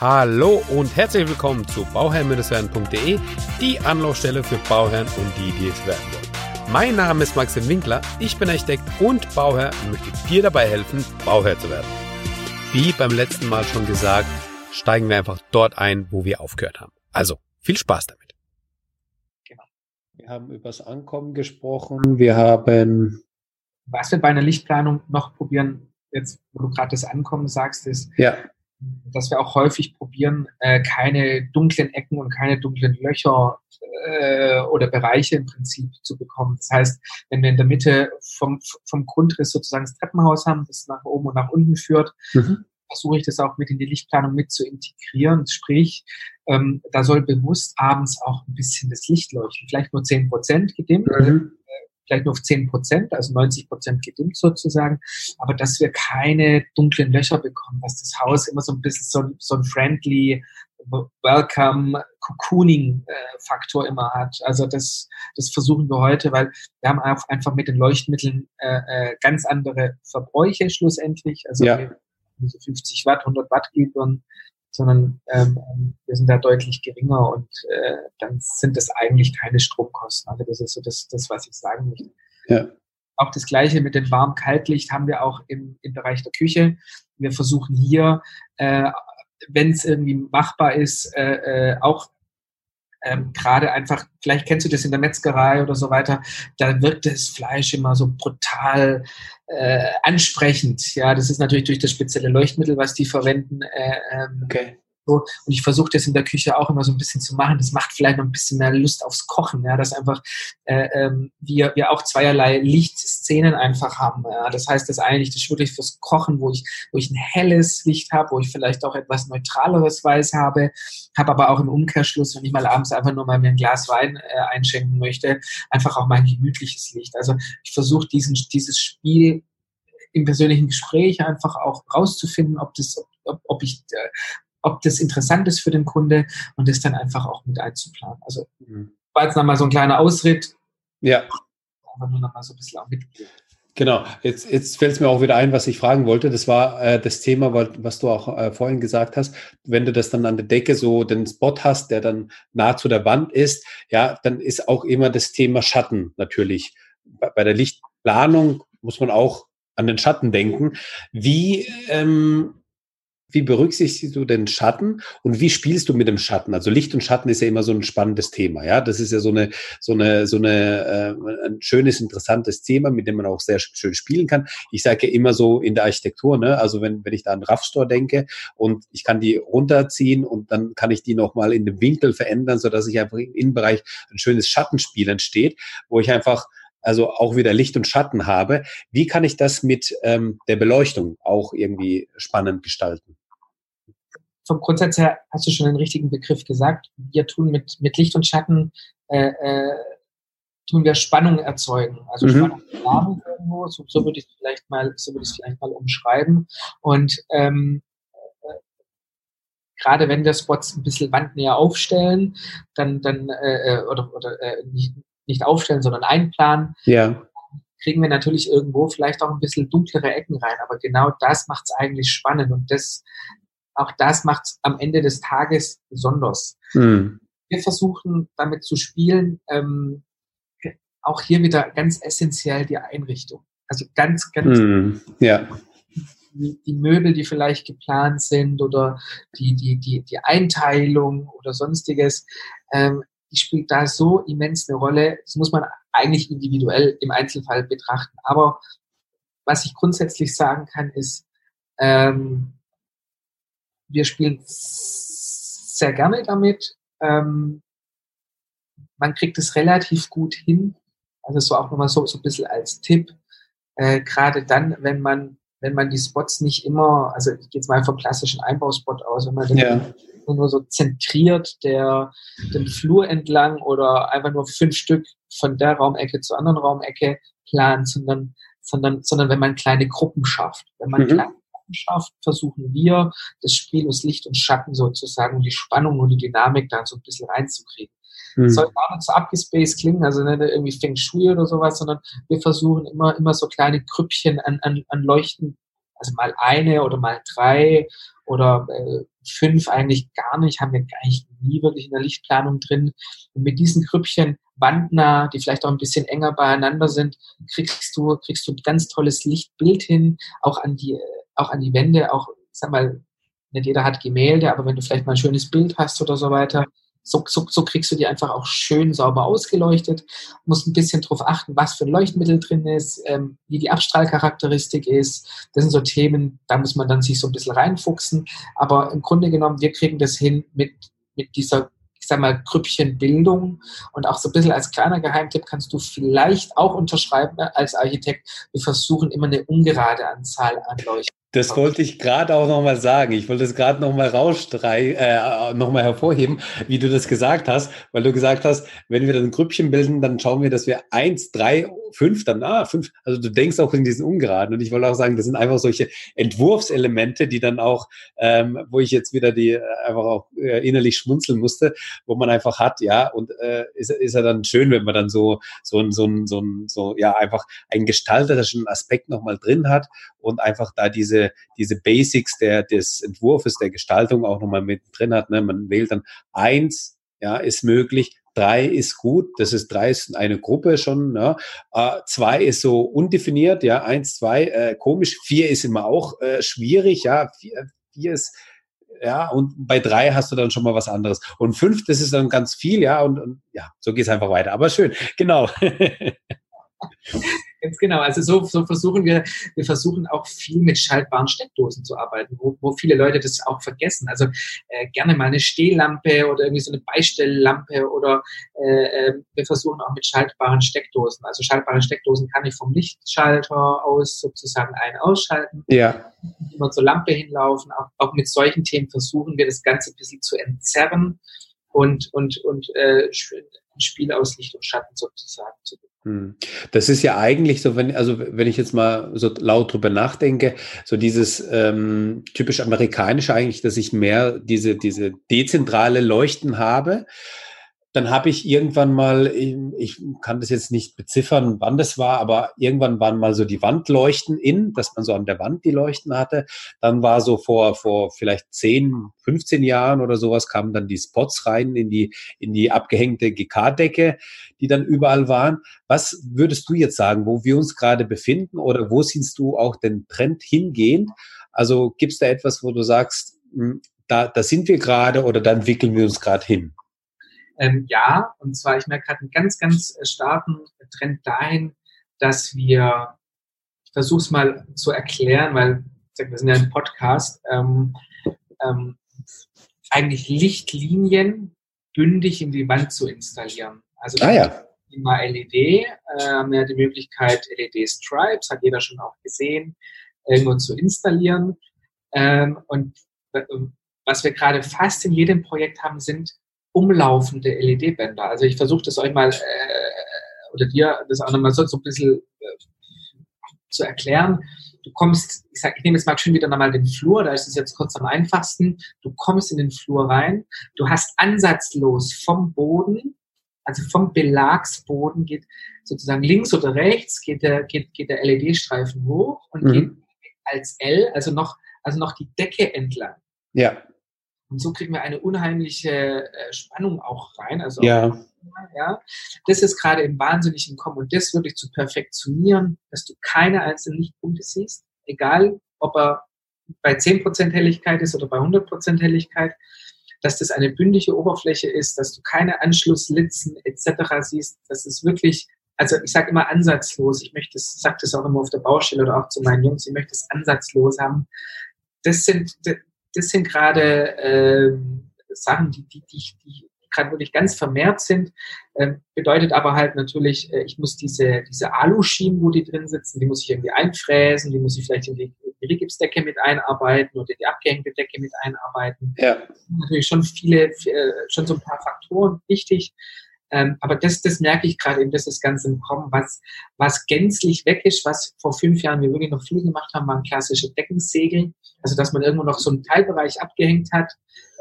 Hallo und herzlich willkommen zu bauherrn-werden.de, die Anlaufstelle für Bauherren und die, die es werden wollen. Mein Name ist Maxim Winkler, ich bin Architekt und Bauherr und möchte dir dabei helfen, Bauherr zu werden. Wie beim letzten Mal schon gesagt, steigen wir einfach dort ein, wo wir aufgehört haben. Also, viel Spaß damit. Genau. Wir haben über das Ankommen gesprochen, wir haben... Was wir bei einer Lichtplanung noch probieren, jetzt wo du gerade das Ankommen sagst, ist, ja dass wir auch häufig probieren, äh, keine dunklen Ecken und keine dunklen Löcher äh, oder Bereiche im Prinzip zu bekommen. Das heißt, wenn wir in der Mitte vom, vom Grundriss sozusagen das Treppenhaus haben, das nach oben und nach unten führt, mhm. versuche ich das auch mit in die Lichtplanung mit zu integrieren. Sprich, ähm, da soll bewusst abends auch ein bisschen das Licht leuchten. Vielleicht nur zehn Prozent gedimmt. Mhm vielleicht nur auf 10 Prozent, also 90 Prozent gedimmt sozusagen, aber dass wir keine dunklen Löcher bekommen, dass das Haus immer so ein bisschen so, so ein friendly Welcome Cocooning äh, Faktor immer hat. Also das, das versuchen wir heute, weil wir haben einfach mit den Leuchtmitteln äh, äh, ganz andere Verbräuche schlussendlich. Also ja. so 50 Watt, 100 Watt Glühbirnen sondern ähm, wir sind da deutlich geringer und äh, dann sind das eigentlich keine Stromkosten. Also das ist so das, das was ich sagen möchte. Ja. Auch das Gleiche mit dem Warm-Kaltlicht haben wir auch im, im Bereich der Küche. Wir versuchen hier, äh, wenn es irgendwie machbar ist, äh, äh, auch ähm, gerade einfach, vielleicht kennst du das in der Metzgerei oder so weiter, da wirkt das Fleisch immer so brutal äh, ansprechend. Ja, das ist natürlich durch das spezielle Leuchtmittel, was die verwenden, äh, ähm, okay. So. Und ich versuche das in der Küche auch immer so ein bisschen zu machen. Das macht vielleicht noch ein bisschen mehr Lust aufs Kochen, ja, dass einfach äh, ähm, wir, wir auch zweierlei Lichtszenen einfach haben. Ja. Das heißt, das eine Licht ist wirklich fürs Kochen, wo ich, wo ich ein helles Licht habe, wo ich vielleicht auch etwas neutraleres Weiß habe, habe aber auch im Umkehrschluss, wenn ich mal abends einfach nur mal mir ein Glas Wein äh, einschenken möchte, einfach auch mein gemütliches Licht. Also ich versuche dieses Spiel im persönlichen Gespräch einfach auch rauszufinden, ob das, ob, ob ich äh, ob das interessant ist für den Kunde und das dann einfach auch mit einzuplanen. Also mhm. war jetzt nochmal so ein kleiner Ausritt. Ja. Aber nur nochmal so ein bisschen auch mitgeben. Genau, jetzt, jetzt fällt es mir auch wieder ein, was ich fragen wollte. Das war äh, das Thema, was du auch äh, vorhin gesagt hast. Wenn du das dann an der Decke so den Spot hast, der dann nah zu der Wand ist, ja, dann ist auch immer das Thema Schatten natürlich. Bei, bei der Lichtplanung muss man auch an den Schatten denken. Wie ähm, wie berücksichtigst du den Schatten und wie spielst du mit dem Schatten? Also Licht und Schatten ist ja immer so ein spannendes Thema, ja. Das ist ja so eine, so eine, so eine, äh, ein schönes, interessantes Thema, mit dem man auch sehr schön spielen kann. Ich sage ja immer so in der Architektur, ne, also wenn, wenn ich da an Raffstore denke und ich kann die runterziehen und dann kann ich die nochmal in dem Winkel verändern, so dass ich einfach im Innenbereich ein schönes Schattenspiel entsteht, wo ich einfach also auch wieder Licht und Schatten habe. Wie kann ich das mit ähm, der Beleuchtung auch irgendwie spannend gestalten? vom Grundsatz her hast du schon den richtigen Begriff gesagt. Wir tun mit, mit Licht und Schatten äh, äh, tun wir Spannung erzeugen. Also mhm. Spannung haben irgendwo, so, so würde ich es vielleicht mal, so würde ich vielleicht mal umschreiben. Und ähm, äh, gerade wenn wir Spots ein bisschen wandnäher aufstellen, dann, dann äh, äh, oder, oder äh, nicht, nicht aufstellen, sondern einplanen, ja. kriegen wir natürlich irgendwo vielleicht auch ein bisschen dunklere Ecken rein. Aber genau das macht es eigentlich spannend. Und das auch das macht es am Ende des Tages besonders. Mhm. Wir versuchen damit zu spielen, ähm, auch hier wieder ganz essentiell die Einrichtung. Also ganz, ganz mhm. ja. die, Möbel, die vielleicht geplant sind oder die, die, die, die Einteilung oder sonstiges, ähm, die spielt da so immens eine Rolle. Das muss man eigentlich individuell im Einzelfall betrachten. Aber was ich grundsätzlich sagen kann, ist, ähm, wir spielen sehr gerne damit. Ähm, man kriegt es relativ gut hin. Also so auch nochmal so, so ein bisschen als Tipp. Äh, Gerade dann, wenn man, wenn man die Spots nicht immer, also ich gehe jetzt mal vom klassischen Einbauspot aus, wenn man den. Nur so zentriert der, den Flur entlang oder einfach nur fünf Stück von der Raumecke zur anderen Raumecke plant, sondern, sondern, sondern wenn man kleine Gruppen schafft. Wenn man mhm. kleine schafft, versuchen wir, das Spiel aus Licht und Schatten sozusagen, die Spannung und die Dynamik da so ein bisschen reinzukriegen. Mhm. Soll gar nicht so abgespaced klingen, also nicht irgendwie Feng Shui oder sowas, sondern wir versuchen immer, immer so kleine Krüppchen an, an, an Leuchten, also mal eine oder mal drei oder äh, fünf eigentlich gar nicht, haben wir eigentlich nie wirklich in der Lichtplanung drin. Und mit diesen Grüppchen wandnah, die vielleicht auch ein bisschen enger beieinander sind, kriegst du, kriegst du ein ganz tolles Lichtbild hin, auch an die, auch an die Wände, auch, sag mal, nicht jeder hat Gemälde, aber wenn du vielleicht mal ein schönes Bild hast oder so weiter, so, so, so kriegst du die einfach auch schön sauber ausgeleuchtet. Musst ein bisschen darauf achten, was für ein Leuchtmittel drin ist, ähm, wie die Abstrahlcharakteristik ist. Das sind so Themen, da muss man dann sich so ein bisschen reinfuchsen. Aber im Grunde genommen, wir kriegen das hin mit, mit dieser ich sag mal, Grüppchenbildung und auch so ein bisschen als kleiner Geheimtipp kannst du vielleicht auch unterschreiben ne, als Architekt, wir versuchen immer eine ungerade Anzahl an Leuchten das wollte ich gerade auch nochmal sagen. Ich wollte es gerade nochmal rausstreichen, äh, nochmal hervorheben, wie du das gesagt hast, weil du gesagt hast, wenn wir dann ein Grüppchen bilden, dann schauen wir, dass wir eins, drei, fünf, dann, ah, fünf. Also du denkst auch in diesen Ungeraden. Und ich wollte auch sagen, das sind einfach solche Entwurfselemente, die dann auch, ähm, wo ich jetzt wieder die äh, einfach auch äh, innerlich schmunzeln musste, wo man einfach hat, ja, und äh, ist, ist ja dann schön, wenn man dann so, so ein, so ein, so ein, so, ja, einfach einen gestalterischen Aspekt nochmal drin hat und einfach da diese, diese Basics der, des Entwurfs, der Gestaltung auch nochmal mit drin hat. Ne? Man wählt dann eins, ja, ist möglich, Drei ist gut, das ist drei ist eine Gruppe schon. Ne? Äh, zwei ist so undefiniert, ja, eins, zwei, äh, komisch. Vier ist immer auch äh, schwierig, ja. Vier, vier ist ja, und bei drei hast du dann schon mal was anderes. Und fünf, das ist dann ganz viel, ja, und, und ja, so geht es einfach weiter. Aber schön, genau. Ganz genau. Also so, so versuchen wir, wir versuchen auch viel mit schaltbaren Steckdosen zu arbeiten, wo, wo viele Leute das auch vergessen. Also äh, gerne mal eine Stehlampe oder irgendwie so eine Beistelllampe oder äh, äh, wir versuchen auch mit schaltbaren Steckdosen. Also schaltbare Steckdosen kann ich vom Lichtschalter aus sozusagen ein ausschalten. Ja. Immer zur Lampe hinlaufen. Auch, auch mit solchen Themen versuchen wir das Ganze ein bisschen zu entzerren und, und, und äh, Spiel aus Licht und Schatten sozusagen zu bekommen. Hm. Das ist ja eigentlich so, wenn, also wenn ich jetzt mal so laut drüber nachdenke, so dieses ähm, typisch amerikanische eigentlich, dass ich mehr diese, diese dezentrale Leuchten habe dann habe ich irgendwann mal, ich kann das jetzt nicht beziffern, wann das war, aber irgendwann waren mal so die Wandleuchten in, dass man so an der Wand die Leuchten hatte. Dann war so vor, vor vielleicht 10, 15 Jahren oder sowas kamen dann die Spots rein in die, in die abgehängte GK-Decke, die dann überall waren. Was würdest du jetzt sagen, wo wir uns gerade befinden oder wo siehst du auch den Trend hingehend? Also gibt es da etwas, wo du sagst, hm, da, da sind wir gerade oder da entwickeln wir uns gerade hin? Ähm, ja, und zwar, ich merke gerade einen ganz, ganz äh, starken Trend dahin, dass wir, ich versuche es mal zu erklären, weil wir sind ja ein Podcast, ähm, ähm, eigentlich Lichtlinien bündig in die Wand zu installieren. Also ah, ja. Thema LED, äh, haben wir die Möglichkeit, LED-Stripes, hat jeder schon auch gesehen, irgendwo zu installieren. Ähm, und äh, was wir gerade fast in jedem Projekt haben, sind umlaufende LED-Bänder. Also ich versuche das euch mal äh, oder dir das auch nochmal so, so ein bisschen äh, zu erklären. Du kommst, ich sag, ich nehme jetzt mal schön wieder nochmal den Flur, da ist es jetzt kurz am einfachsten. Du kommst in den Flur rein, du hast ansatzlos vom Boden, also vom Belagsboden geht sozusagen links oder rechts geht der, geht, geht der LED-Streifen hoch und mhm. geht als L, also noch, also noch die Decke entlang. Ja. Und so kriegen wir eine unheimliche äh, Spannung auch rein. Also ja. Ja. Das ist gerade im Wahnsinnigen Kommen und das wirklich zu perfektionieren, dass du keine einzelnen Lichtpunkte siehst, egal ob er bei 10% Helligkeit ist oder bei 100% Helligkeit, dass das eine bündige Oberfläche ist, dass du keine Anschlusslitzen etc. siehst, dass es wirklich, also ich sage immer ansatzlos, ich möchte, ich sage das auch immer auf der Baustelle oder auch zu meinen Jungs, ich möchte es ansatzlos haben. Das sind, das sind gerade äh, Sachen, die, die, die, die gerade wirklich ganz vermehrt sind. Ähm, bedeutet aber halt natürlich, äh, ich muss diese, diese Aluschienen, wo die drin sitzen, die muss ich irgendwie einfräsen, die muss ich vielleicht in die, die Rigipsdecke mit einarbeiten oder die abgehängte Decke mit einarbeiten. Ja. Natürlich schon viele, äh, schon so ein paar Faktoren wichtig. Ähm, aber das, das merke ich gerade eben, das ist ganz im Kommen. Was, was gänzlich weg ist, was vor fünf Jahren wir wirklich noch viel gemacht haben, waren klassische Deckensegel. Also, dass man irgendwo noch so einen Teilbereich abgehängt hat,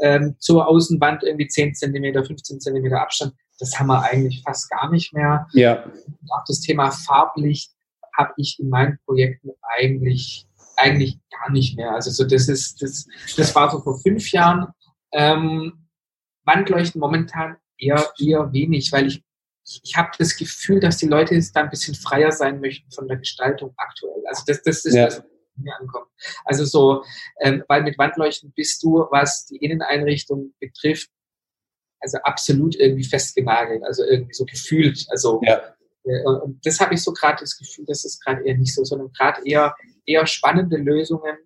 ähm, zur Außenwand irgendwie 10 Zentimeter, 15 Zentimeter Abstand. Das haben wir eigentlich fast gar nicht mehr. Ja. Und auch das Thema Farblicht habe ich in meinen Projekten eigentlich eigentlich gar nicht mehr. Also so das ist, das, das war so vor fünf Jahren. Ähm, Wandleuchten momentan eher, eher wenig, weil ich, ich habe das Gefühl, dass die Leute jetzt da ein bisschen freier sein möchten von der Gestaltung aktuell. Also das, das ist ja. das, was mir ankommt. Also so, ähm, weil mit Wandleuchten bist du, was die Inneneinrichtung betrifft, also absolut irgendwie festgenagelt, also irgendwie so gefühlt. Also ja. äh, und das habe ich so gerade das Gefühl, das ist gerade eher nicht so, sondern gerade eher eher spannende Lösungen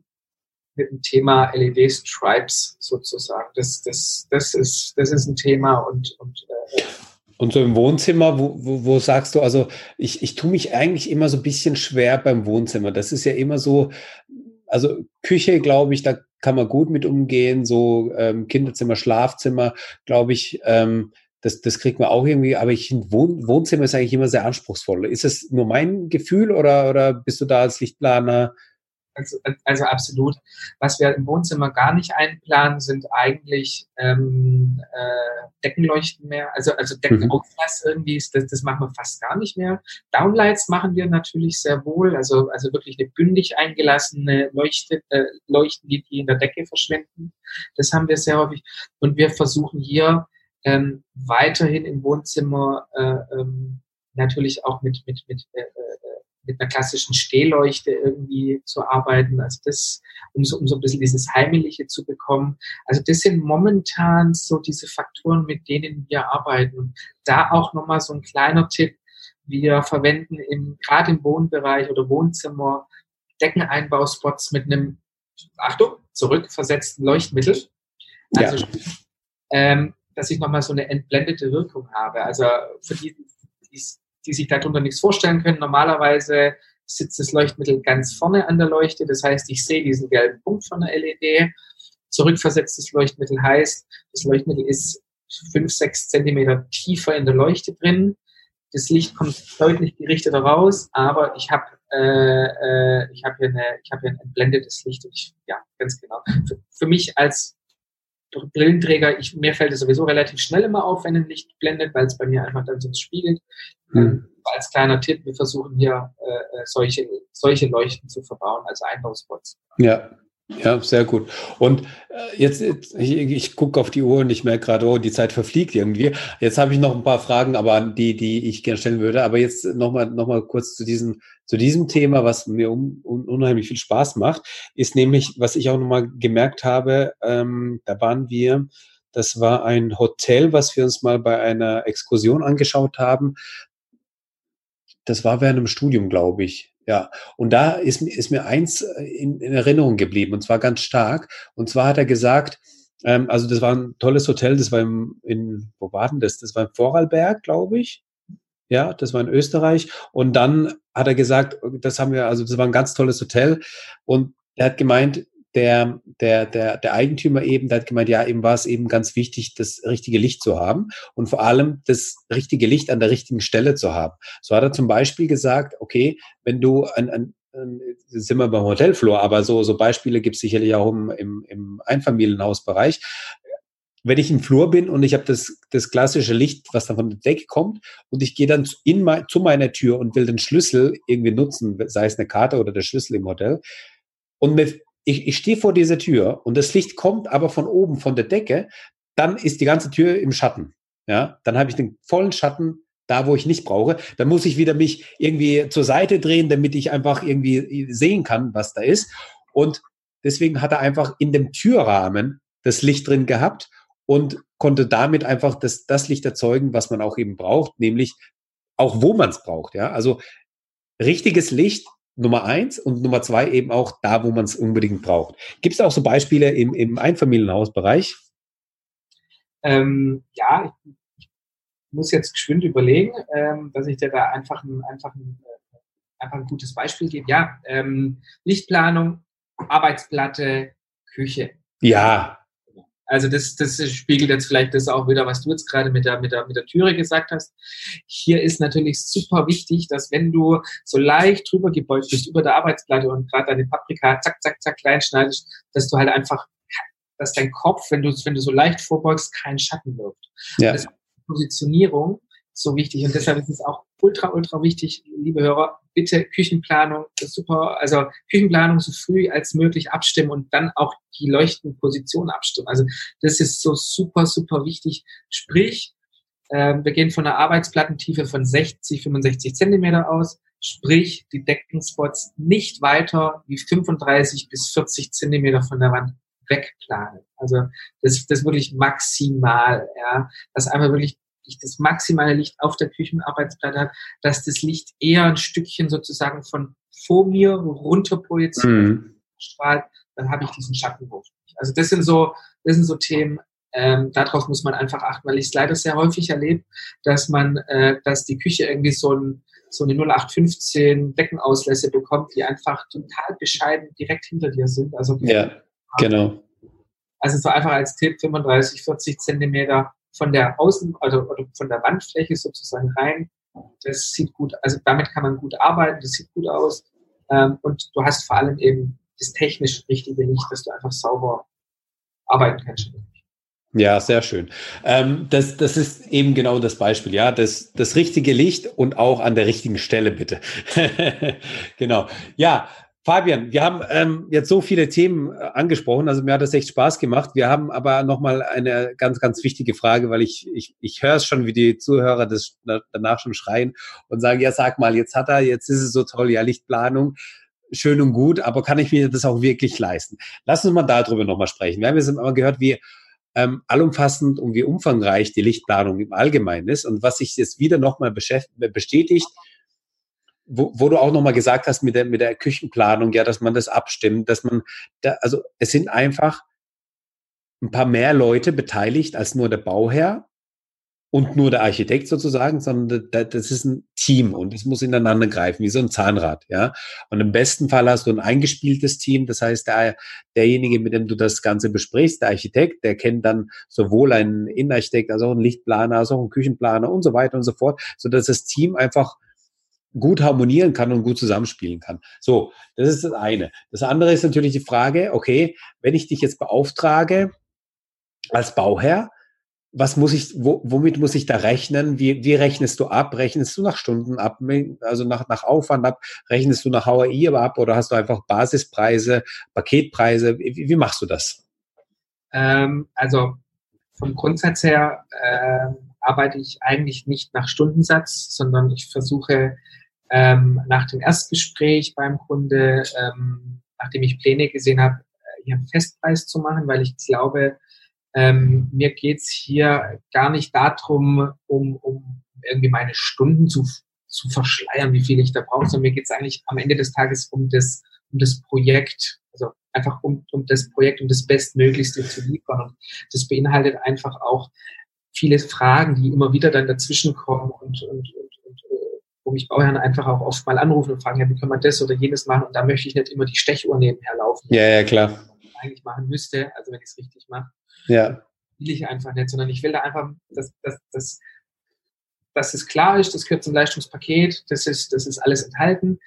mit dem Thema LED-Stripes sozusagen. Das, das, das, ist, das ist ein Thema und, und äh, und so im Wohnzimmer, wo, wo, wo sagst du, also ich, ich tue mich eigentlich immer so ein bisschen schwer beim Wohnzimmer. Das ist ja immer so, also Küche, glaube ich, da kann man gut mit umgehen, so ähm, Kinderzimmer, Schlafzimmer, glaube ich, ähm, das, das kriegt man auch irgendwie, aber ich Wohn Wohnzimmer ist eigentlich immer sehr anspruchsvoll. Ist es nur mein Gefühl oder, oder bist du da als Lichtplaner also, also absolut. Was wir im Wohnzimmer gar nicht einplanen, sind eigentlich ähm, äh, Deckenleuchten mehr. Also, also Deckenauflass mhm. irgendwie, ist, das, das machen wir fast gar nicht mehr. Downlights machen wir natürlich sehr wohl. Also, also wirklich eine bündig eingelassene Leuchte, äh, Leuchten, die, die in der Decke verschwinden. Das haben wir sehr häufig. Und wir versuchen hier ähm, weiterhin im Wohnzimmer äh, ähm, natürlich auch mit, mit, mit äh, mit einer klassischen Stehleuchte irgendwie zu arbeiten, also das, um so, um so ein bisschen dieses Heimliche zu bekommen. Also das sind momentan so diese Faktoren, mit denen wir arbeiten. Da auch nochmal so ein kleiner Tipp. Wir verwenden im, gerade im Wohnbereich oder Wohnzimmer Deckeneinbauspots mit einem, Achtung, zurückversetzten Leuchtmittel. Also, ja. ähm, dass ich nochmal so eine entblendete Wirkung habe. Also für die, die die sich darunter nichts vorstellen können. Normalerweise sitzt das Leuchtmittel ganz vorne an der Leuchte. Das heißt, ich sehe diesen gelben Punkt von der LED. Zurückversetztes Leuchtmittel heißt, das Leuchtmittel ist fünf, sechs Zentimeter tiefer in der Leuchte drin. Das Licht kommt deutlich gerichteter raus, aber ich habe äh, äh, ich habe hier habe hier ein entblendetes Licht und ich ja ganz genau für, für mich als Brillenträger, ich, mir fällt es sowieso relativ schnell immer auf, wenn ein Licht blendet, weil es bei mir einfach dann sonst spiegelt. Mhm. Als kleiner Tipp, wir versuchen hier äh, äh, solche, solche Leuchten zu verbauen, also Einbauspots. Ja, ja, sehr gut. Und äh, jetzt, ich, ich gucke auf die Uhr und ich merke gerade, oh, die Zeit verfliegt irgendwie. Jetzt habe ich noch ein paar Fragen, aber die, die ich gerne stellen würde. Aber jetzt nochmal noch mal kurz zu diesem, zu diesem Thema, was mir un, un, unheimlich viel Spaß macht, ist nämlich, was ich auch nochmal gemerkt habe, ähm, da waren wir, das war ein Hotel, was wir uns mal bei einer Exkursion angeschaut haben. Das war während dem Studium, glaube ich. Ja, und da ist, ist mir eins äh, in, in, Erinnerung geblieben, und zwar ganz stark. Und zwar hat er gesagt, ähm, also das war ein tolles Hotel, das war im, in, wo war denn das? Das war im Vorarlberg, glaube ich. Ja, das war in Österreich. Und dann hat er gesagt, das haben wir, also das war ein ganz tolles Hotel. Und er hat gemeint, der, der, der, der Eigentümer eben, der hat gemeint, ja, eben war es eben ganz wichtig, das richtige Licht zu haben und vor allem das richtige Licht an der richtigen Stelle zu haben. So hat er zum Beispiel gesagt, okay, wenn du ein, ein sind wir beim Hotelflur, aber so, so Beispiele gibt es sicherlich auch im, im, im Einfamilienhausbereich. Wenn ich im Flur bin und ich habe das, das klassische Licht, was dann von der Decke kommt, und ich gehe dann in mein, zu meiner Tür und will den Schlüssel irgendwie nutzen, sei es eine Karte oder der Schlüssel im Hotel, und mir ich, ich stehe vor dieser Tür und das Licht kommt aber von oben, von der Decke, dann ist die ganze Tür im Schatten. Ja, dann habe ich den vollen Schatten da, wo ich nicht brauche. Dann muss ich wieder mich irgendwie zur Seite drehen, damit ich einfach irgendwie sehen kann, was da ist. Und deswegen hat er einfach in dem Türrahmen das Licht drin gehabt und konnte damit einfach das, das Licht erzeugen, was man auch eben braucht, nämlich auch wo man es braucht. Ja, also richtiges Licht Nummer eins und Nummer zwei eben auch da, wo man es unbedingt braucht. Gibt es auch so Beispiele im, im Einfamilienhausbereich? Ähm, ja, ich muss jetzt geschwind überlegen, ähm, dass ich dir da einfach ein, einfach ein, äh, einfach ein gutes Beispiel gebe. Ja, ähm, Lichtplanung, Arbeitsplatte, Küche. Ja, also das, das spiegelt jetzt vielleicht das auch wieder, was du jetzt gerade mit der, mit, der, mit der Türe gesagt hast. Hier ist natürlich super wichtig, dass wenn du so leicht drüber gebeugt bist über der Arbeitsplatte und gerade deine Paprika zack, zack, zack klein schneidest, dass du halt einfach, dass dein Kopf, wenn du, wenn du so leicht vorbeugst, keinen Schatten wirft. Ja. Das Positionierung so wichtig. Und deshalb ist es auch ultra, ultra wichtig, liebe Hörer, bitte Küchenplanung, super, also Küchenplanung so früh als möglich abstimmen und dann auch die leuchtende Position abstimmen. Also das ist so super, super wichtig. Sprich, äh, wir gehen von einer Arbeitsplattentiefe von 60, 65 Zentimeter aus. Sprich, die Deckenspots nicht weiter wie 35 bis 40 Zentimeter von der Wand wegplanen. Also das, das wirklich maximal, ja, dass einmal wirklich das maximale Licht auf der Küchenarbeitsplatte hat, dass das Licht eher ein Stückchen sozusagen von vor mir runter projiziert mhm. strahlt, dann habe ich diesen Schattenwurf. Also das sind so, das sind so Themen, ähm, darauf muss man einfach achten, weil ich es leider sehr häufig erlebe, dass man, äh, dass die Küche irgendwie so ein so eine 0815 Deckenauslässe bekommt, die einfach total bescheiden direkt hinter dir sind. Also ja, genau. Also so einfach als Tipp 35, 40 Zentimeter von der Außen, also von der Wandfläche sozusagen rein. Das sieht gut, also damit kann man gut arbeiten, das sieht gut aus. Ähm, und du hast vor allem eben das technisch richtige Licht, dass du einfach sauber arbeiten kannst. Ja, sehr schön. Ähm, das, das ist eben genau das Beispiel, ja. Das, das richtige Licht und auch an der richtigen Stelle, bitte. genau. Ja, Fabian, wir haben ähm, jetzt so viele Themen äh, angesprochen, also mir hat das echt Spaß gemacht. Wir haben aber nochmal eine ganz, ganz wichtige Frage, weil ich, ich, ich höre es schon, wie die Zuhörer das danach schon schreien und sagen, ja, sag mal, jetzt hat er, jetzt ist es so toll, ja, Lichtplanung, schön und gut, aber kann ich mir das auch wirklich leisten? Lass uns mal darüber nochmal sprechen. Wir haben jetzt immer gehört, wie ähm, allumfassend und wie umfangreich die Lichtplanung im Allgemeinen ist und was sich jetzt wieder nochmal bestätigt, wo, wo du auch nochmal gesagt hast mit der, mit der Küchenplanung, ja, dass man das abstimmt, dass man, da, also es sind einfach ein paar mehr Leute beteiligt als nur der Bauherr und nur der Architekt sozusagen, sondern das ist ein Team und es muss ineinander greifen, wie so ein Zahnrad, ja. Und im besten Fall hast du ein eingespieltes Team, das heißt, der, derjenige, mit dem du das Ganze besprichst, der Architekt, der kennt dann sowohl einen Innenarchitekt als auch einen Lichtplaner, als auch einen Küchenplaner und so weiter und so fort, so dass das Team einfach gut harmonieren kann und gut zusammenspielen kann. So, das ist das eine. Das andere ist natürlich die Frage, okay, wenn ich dich jetzt beauftrage als Bauherr, was muss ich, wo, womit muss ich da rechnen? Wie, wie rechnest du ab? Rechnest du nach Stunden ab, also nach, nach Aufwand ab? Rechnest du nach HRI ab oder hast du einfach Basispreise, Paketpreise? Wie, wie machst du das? Ähm, also vom Grundsatz her äh, arbeite ich eigentlich nicht nach Stundensatz, sondern ich versuche ähm, nach dem Erstgespräch beim Kunde, ähm, nachdem ich Pläne gesehen habe, äh, hier einen Festpreis zu machen, weil ich glaube, ähm, mir geht's hier gar nicht darum, um, um irgendwie meine Stunden zu, zu verschleiern, wie viel ich da brauche, sondern mir geht's eigentlich am Ende des Tages um das, um das Projekt, also einfach um, um das Projekt, um das Bestmöglichste zu liefern. Und das beinhaltet einfach auch viele Fragen, die immer wieder dann dazwischen kommen und, und, und, mich Bauherren einfach auch oft mal anrufen und fragen, ja, wie kann man das oder jenes machen? Und da möchte ich nicht immer die Stechuhr nebenher laufen. Ja, ja, klar. Eigentlich machen müsste, also wenn ich es richtig mache. Ja. Will ich einfach nicht, sondern ich will da einfach, dass, dass, dass, dass es klar ist, das gehört zum Leistungspaket, das ist, das ist alles enthalten.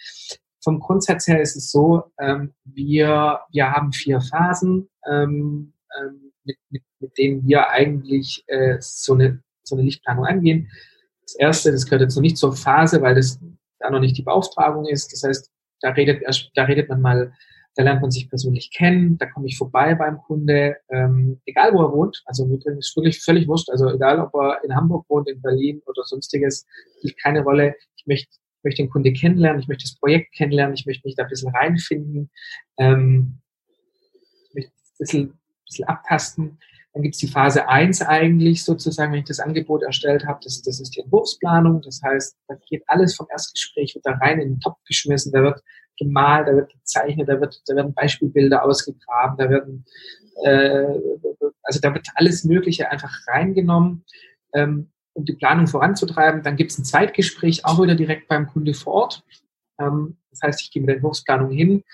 Vom Grundsatz her ist es so, ähm, wir, wir haben vier Phasen, ähm, ähm, mit, mit, mit denen wir eigentlich äh, so, eine, so eine Lichtplanung angehen. Das erste, das gehört jetzt noch nicht zur Phase, weil das da noch nicht die Beauftragung ist. Das heißt, da redet, da redet man mal da lernt man sich persönlich kennen, da komme ich vorbei beim Kunde, ähm, egal wo er wohnt, also übrigens wirklich völlig wurscht, also egal ob er in Hamburg wohnt, in Berlin oder sonstiges, spielt keine Rolle. Ich möchte, möchte den Kunde kennenlernen, ich möchte das Projekt kennenlernen, ich möchte mich da ein bisschen reinfinden, ähm, ich möchte ein bisschen, ein bisschen abtasten. Dann gibt es die Phase 1 eigentlich sozusagen, wenn ich das Angebot erstellt habe, das, das ist die Entwurfsplanung. Das heißt, da geht alles vom Erstgespräch, wird da rein in den Topf geschmissen, da wird gemalt, da wird gezeichnet, da, wird, da werden Beispielbilder ausgegraben, da werden, äh, also da wird alles Mögliche einfach reingenommen, ähm, um die Planung voranzutreiben. Dann gibt es ein Zweitgespräch, auch wieder direkt beim Kunde vor Ort. Ähm, das heißt, ich gehe mit der Entwurfsplanung hin.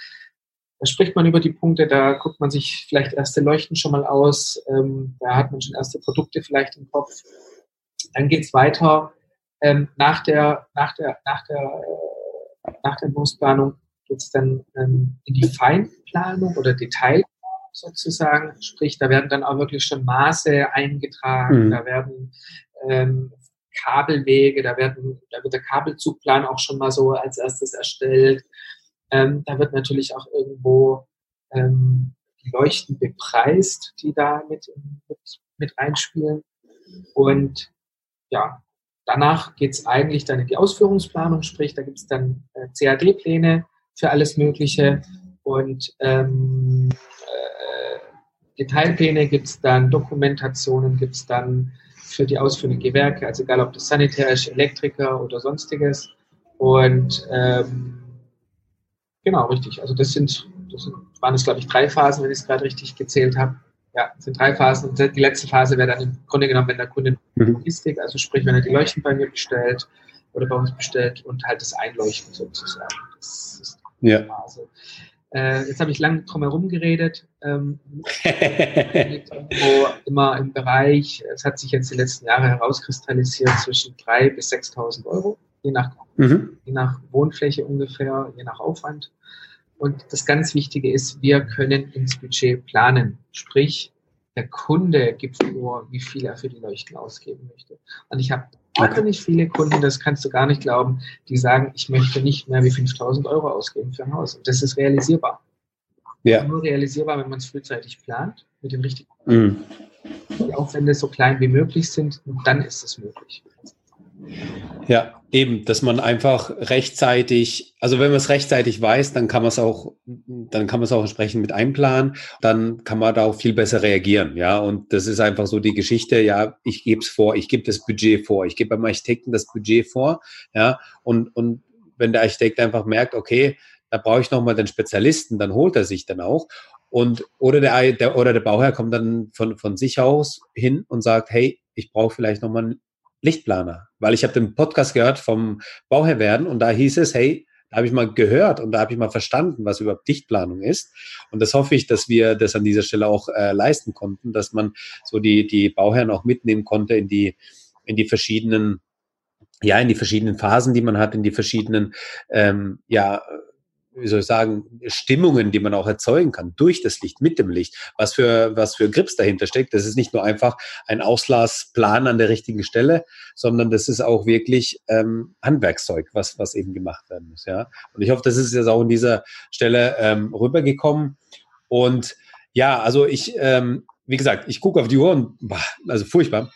Da spricht man über die Punkte, da guckt man sich vielleicht erste Leuchten schon mal aus, ähm, da hat man schon erste Produkte vielleicht im Kopf. Dann geht's weiter ähm, nach der, nach der, nach der, äh, nach der Entwurfsplanung geht es dann ähm, in die Feinplanung oder Detailplanung sozusagen. Sprich, da werden dann auch wirklich schon Maße eingetragen, mhm. da werden ähm, Kabelwege, da, werden, da wird der Kabelzugplan auch schon mal so als erstes erstellt. Ähm, da wird natürlich auch irgendwo ähm, die Leuchten bepreist, die da mit, mit, mit einspielen. Und ja, danach geht's eigentlich dann in die Ausführungsplanung, sprich, da gibt's dann äh, CAD-Pläne für alles Mögliche und ähm, äh, Detailpläne gibt's dann, Dokumentationen gibt's dann für die ausführenden Gewerke, also egal ob das Sanitär ist, Elektriker oder sonstiges. Und ähm, genau, richtig. Also das sind, das sind waren es, glaube ich, drei Phasen, wenn ich es gerade richtig gezählt habe. Ja, es sind drei Phasen. Und die letzte Phase wäre dann im Grunde genommen, wenn der Kunde mhm. Logistik, also sprich, wenn er die Leuchten bei mir bestellt oder bei uns bestellt und halt das Einleuchten sozusagen. Das ist die ja. Phase. Äh, jetzt habe ich lange drum herum geredet. Ähm, immer im Bereich, es hat sich jetzt die letzten Jahre herauskristallisiert, zwischen 3.000 bis 6.000 Euro, je nach, mhm. je nach Wohnfläche ungefähr, je nach Aufwand. Und das ganz Wichtige ist, wir können ins Budget planen. Sprich, der Kunde gibt vor, wie viel er für die Leuchten ausgeben möchte. Und ich habe wahnsinnig viele Kunden, das kannst du gar nicht glauben, die sagen, ich möchte nicht mehr wie 5000 Euro ausgeben für ein Haus. Und das ist realisierbar. Ja. Nur realisierbar, wenn man es frühzeitig plant, mit den richtigen. Mhm. Die Aufwände so klein wie möglich sind, dann ist es möglich. Ja, eben, dass man einfach rechtzeitig, also wenn man es rechtzeitig weiß, dann kann man es auch, dann kann man es auch entsprechend mit einplanen, dann kann man da auch viel besser reagieren, ja. Und das ist einfach so die Geschichte, ja, ich gebe es vor, ich gebe das Budget vor, ich gebe beim Architekten das Budget vor, ja, und, und wenn der Architekt einfach merkt, okay, da brauche ich nochmal den Spezialisten, dann holt er sich dann auch. Und oder der, der oder der Bauherr kommt dann von, von sich aus hin und sagt, hey, ich brauche vielleicht nochmal Lichtplaner, weil ich habe den Podcast gehört vom Bauherr werden und da hieß es, hey, da habe ich mal gehört und da habe ich mal verstanden, was überhaupt Lichtplanung ist. Und das hoffe ich, dass wir das an dieser Stelle auch äh, leisten konnten, dass man so die, die Bauherren auch mitnehmen konnte in die, in die verschiedenen, ja, in die verschiedenen Phasen, die man hat, in die verschiedenen, ähm, ja, wie soll ich sagen, Stimmungen, die man auch erzeugen kann durch das Licht, mit dem Licht, was für, was für Grips dahinter steckt. Das ist nicht nur einfach ein Auslaasplan an der richtigen Stelle, sondern das ist auch wirklich ähm, Handwerkszeug, was, was eben gemacht werden muss. Ja? Und ich hoffe, das ist jetzt auch an dieser Stelle ähm, rübergekommen. Und ja, also ich, ähm, wie gesagt, ich gucke auf die Uhr und, boah, also furchtbar.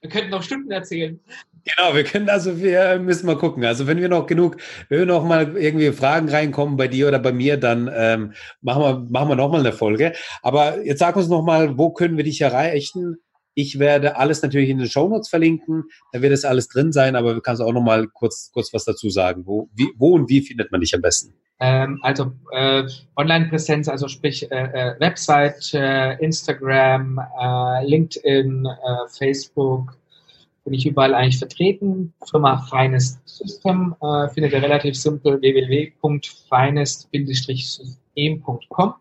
Wir könnten noch Stunden erzählen. Genau, wir können also, wir müssen mal gucken. Also wenn wir noch genug, wenn wir noch mal irgendwie Fragen reinkommen bei dir oder bei mir, dann ähm, machen wir, machen wir noch mal eine Folge. Aber jetzt sag uns noch mal, wo können wir dich erreichen? Ich werde alles natürlich in den Show Notes verlinken. Da wird es alles drin sein, aber du kannst auch noch mal kurz, kurz was dazu sagen. Wo, wie, wo und wie findet man dich am besten? Ähm, also äh, Online-Präsenz, also sprich äh, äh, Website, äh, Instagram, äh, LinkedIn, äh, Facebook, bin ich überall eigentlich vertreten. Firma Finest System äh, findet ihr relativ simpel www.finest-system.com.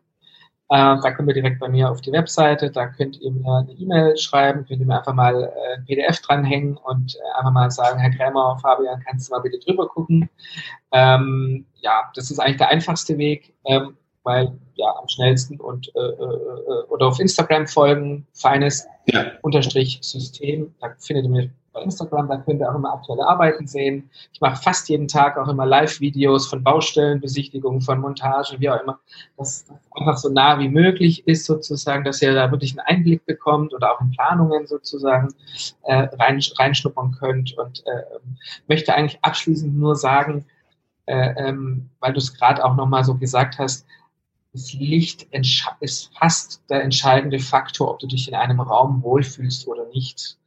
Äh, da könnt ihr direkt bei mir auf die Webseite, da könnt ihr mir eine E-Mail schreiben, könnt ihr mir einfach mal äh, ein PDF dranhängen und äh, einfach mal sagen, Herr Krämer, Fabian, kannst du mal bitte drüber gucken? Ähm, ja, das ist eigentlich der einfachste Weg, ähm, weil ja am schnellsten und äh, äh, äh oder auf Instagram folgen, feines ja. unterstrich System, da findet ihr mich bei Instagram, da könnt ihr auch immer aktuelle Arbeiten sehen. Ich mache fast jeden Tag auch immer Live-Videos von Baustellenbesichtigungen, von Montagen, wie auch immer, dass das einfach so nah wie möglich ist sozusagen, dass ihr da wirklich einen Einblick bekommt oder auch in Planungen sozusagen äh, rein, reinschnuppern könnt und äh, möchte eigentlich abschließend nur sagen, äh, ähm, weil du es gerade auch nochmal so gesagt hast, das Licht ist fast der entscheidende Faktor, ob du dich in einem Raum wohlfühlst oder nicht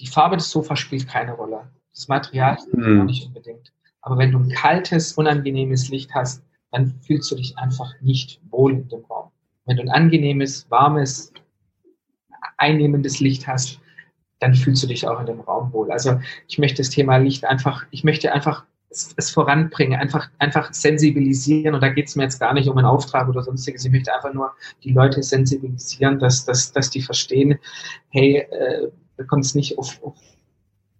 die Farbe des Sofas spielt keine Rolle. Das Material mhm. nicht unbedingt. Aber wenn du ein kaltes, unangenehmes Licht hast, dann fühlst du dich einfach nicht wohl in dem Raum. Wenn du ein angenehmes, warmes, einnehmendes Licht hast, dann fühlst du dich auch in dem Raum wohl. Also ich möchte das Thema Licht einfach, ich möchte einfach es, es voranbringen, einfach, einfach sensibilisieren. Und da geht es mir jetzt gar nicht um einen Auftrag oder sonstiges. Ich möchte einfach nur die Leute sensibilisieren, dass, dass, dass die verstehen, hey, äh, da kommt es nicht auf, auf,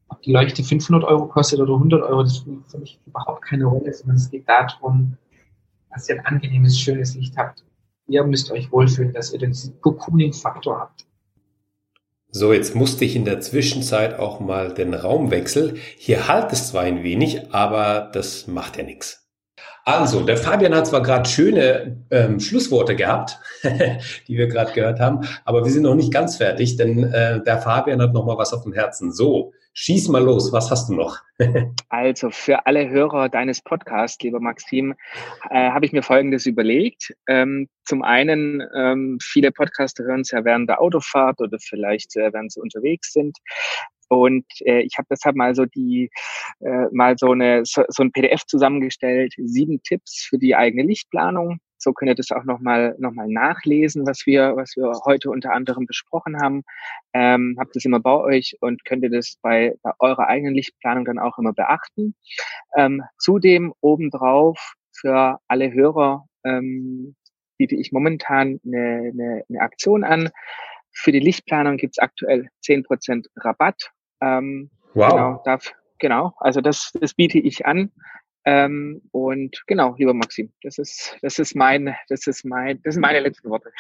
ob die Leuchte 500 Euro kostet oder 100 Euro, das spielt für mich überhaupt keine Rolle, sondern es geht darum, dass ihr ein angenehmes, schönes Licht habt. Ihr müsst euch wohlfühlen, dass ihr den Cocooning-Faktor habt. So, jetzt musste ich in der Zwischenzeit auch mal den Raum wechseln. Hier halt es zwar ein wenig, aber das macht ja nichts. Also, der Fabian hat zwar gerade schöne ähm, Schlussworte gehabt, die wir gerade gehört haben, aber wir sind noch nicht ganz fertig, denn äh, der Fabian hat noch mal was auf dem Herzen. So, schieß mal los, was hast du noch? also, für alle Hörer deines Podcasts, lieber Maxim, äh, habe ich mir Folgendes überlegt. Ähm, zum einen, ähm, viele Podcaster hören es ja während der Autofahrt oder vielleicht äh, während sie unterwegs sind. Und äh, ich habe deshalb mal so die äh, mal so eine so, so ein PDF zusammengestellt, sieben Tipps für die eigene Lichtplanung. So könnt ihr das auch nochmal noch mal nachlesen, was wir, was wir heute unter anderem besprochen haben. Ähm, habt das immer bei euch und könnt ihr das bei, bei eurer eigenen Lichtplanung dann auch immer beachten. Ähm, zudem obendrauf für alle Hörer ähm, biete ich momentan eine, eine, eine Aktion an. Für die Lichtplanung gibt's aktuell zehn Prozent Rabatt ähm, wow. Genau, darf, genau, also das, das biete ich an. Ähm, und genau, lieber Maxim, das ist, das ist mein, das ist mein, das sind meine letzten Worte.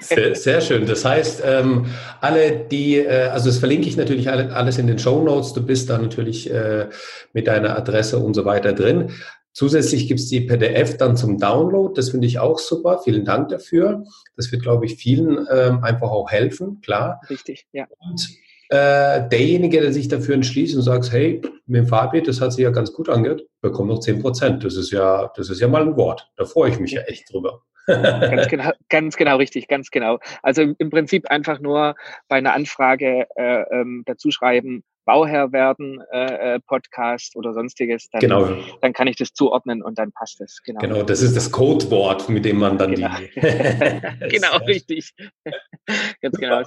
Sehr, sehr schön. Das heißt, ähm, alle, die, äh, also das verlinke ich natürlich alle, alles in den Show Notes. Du bist da natürlich äh, mit deiner Adresse und so weiter drin. Zusätzlich gibt's die PDF dann zum Download. Das finde ich auch super. Vielen Dank dafür. Das wird, glaube ich, vielen ähm, einfach auch helfen, klar. Richtig, ja. Und äh, derjenige, der sich dafür entschließt und sagt, hey, mit dem Fabi, das hat sich ja ganz gut angehört, bekommt noch 10 Prozent. Das ist ja, das ist ja mal ein Wort. Da freue ich mich ja echt drüber. ganz, genau, ganz genau richtig, ganz genau. Also im Prinzip einfach nur bei einer Anfrage äh, ähm, dazu schreiben, Bauherr werden, äh, äh, Podcast oder sonstiges, dann, genau. dann kann ich das zuordnen und dann passt es. Genau. genau, das ist das Codewort, mit dem man dann genau. die. genau, richtig. Ganz genau,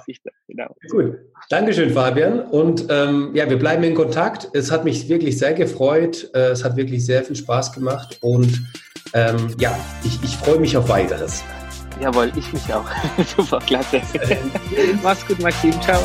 genau. Cool. Dankeschön, Fabian. Und ähm, ja, wir bleiben in Kontakt. Es hat mich wirklich sehr gefreut. Äh, es hat wirklich sehr viel Spaß gemacht. Und ähm, ja, ich, ich freue mich auf weiteres. Jawohl, ich mich auch. Super, klasse. Mach's gut, Maxim. Ciao.